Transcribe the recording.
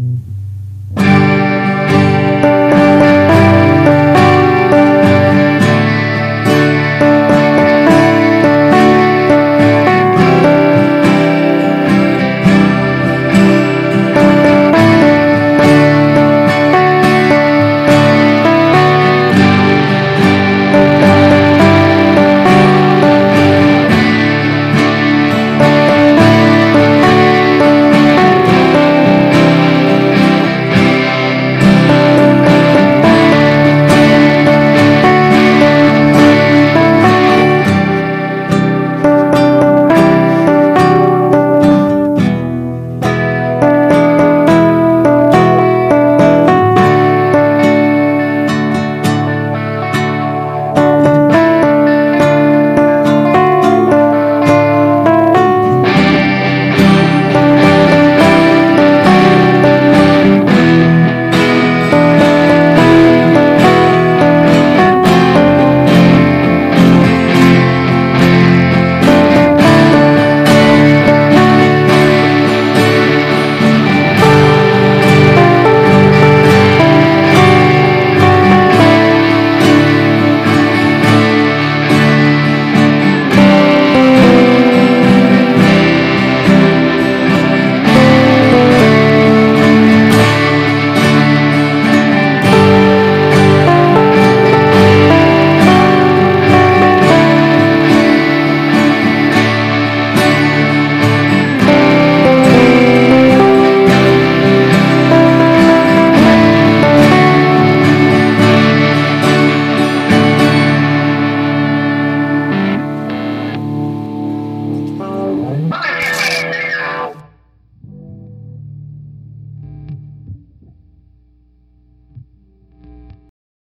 Mm-hmm.